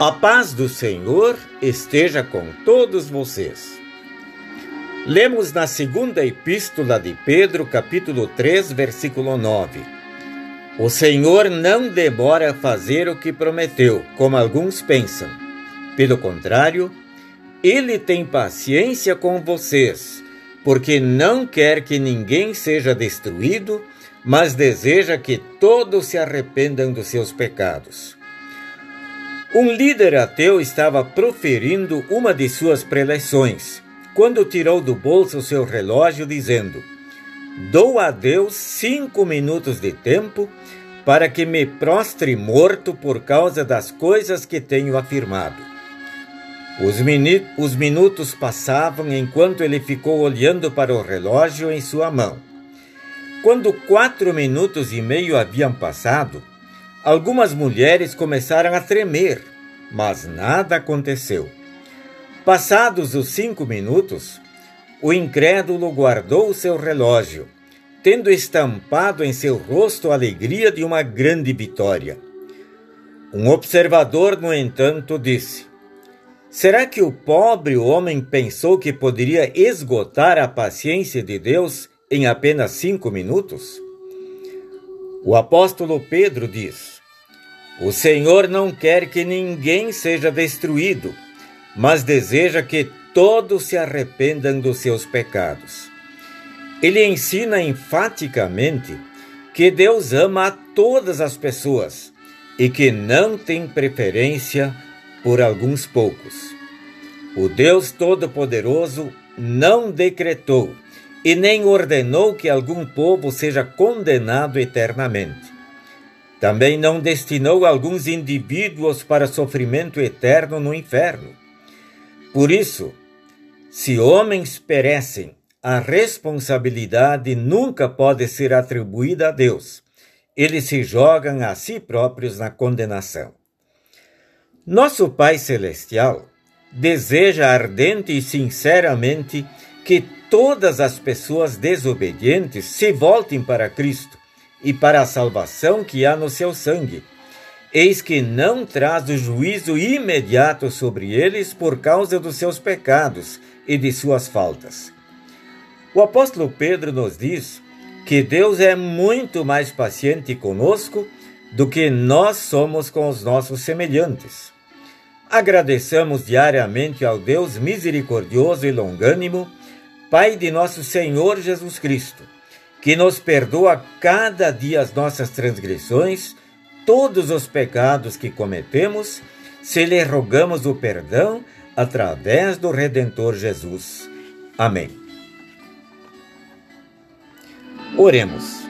A paz do Senhor esteja com todos vocês. Lemos na segunda epístola de Pedro, capítulo 3, versículo 9. O Senhor não demora a fazer o que prometeu, como alguns pensam. Pelo contrário, ele tem paciência com vocês, porque não quer que ninguém seja destruído, mas deseja que todos se arrependam dos seus pecados. Um líder ateu estava proferindo uma de suas preleções, quando tirou do bolso seu relógio, dizendo: Dou a Deus cinco minutos de tempo para que me prostre morto por causa das coisas que tenho afirmado. Os, os minutos passavam enquanto ele ficou olhando para o relógio em sua mão. Quando quatro minutos e meio haviam passado, algumas mulheres começaram a tremer, mas nada aconteceu. Passados os cinco minutos, o incrédulo guardou seu relógio, tendo estampado em seu rosto a alegria de uma grande vitória. Um observador, no entanto, disse: Será que o pobre homem pensou que poderia esgotar a paciência de Deus em apenas cinco minutos? O apóstolo Pedro diz: O Senhor não quer que ninguém seja destruído, mas deseja que todos se arrependam dos seus pecados. Ele ensina enfaticamente que Deus ama a todas as pessoas e que não tem preferência por alguns poucos. O Deus Todo-Poderoso não decretou e nem ordenou que algum povo seja condenado eternamente. Também não destinou alguns indivíduos para sofrimento eterno no inferno. Por isso, se homens perecem, a responsabilidade nunca pode ser atribuída a Deus. Eles se jogam a si próprios na condenação. Nosso Pai Celestial deseja ardente e sinceramente que todas as pessoas desobedientes se voltem para Cristo e para a salvação que há no seu sangue. Eis que não traz o juízo imediato sobre eles por causa dos seus pecados e de suas faltas. O apóstolo Pedro nos diz que Deus é muito mais paciente conosco do que nós somos com os nossos semelhantes. Agradeçamos diariamente ao Deus misericordioso e longânimo Pai de nosso Senhor Jesus Cristo, que nos perdoa cada dia as nossas transgressões, todos os pecados que cometemos, se lhe rogamos o perdão através do Redentor Jesus. Amém. Oremos.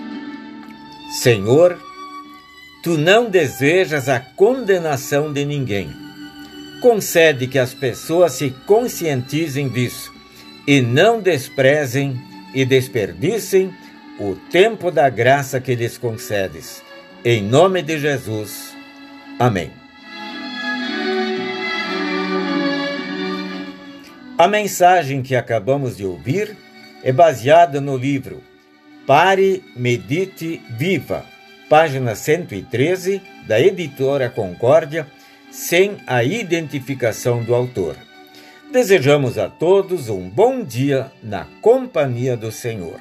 Senhor, tu não desejas a condenação de ninguém. Concede que as pessoas se conscientizem disso e não desprezem e desperdicem o tempo da graça que lhes concedes. Em nome de Jesus. Amém. A mensagem que acabamos de ouvir é baseada no livro Pare, Medite, Viva, página 113, da editora Concórdia, sem a identificação do autor. Desejamos a todos um bom dia na companhia do Senhor.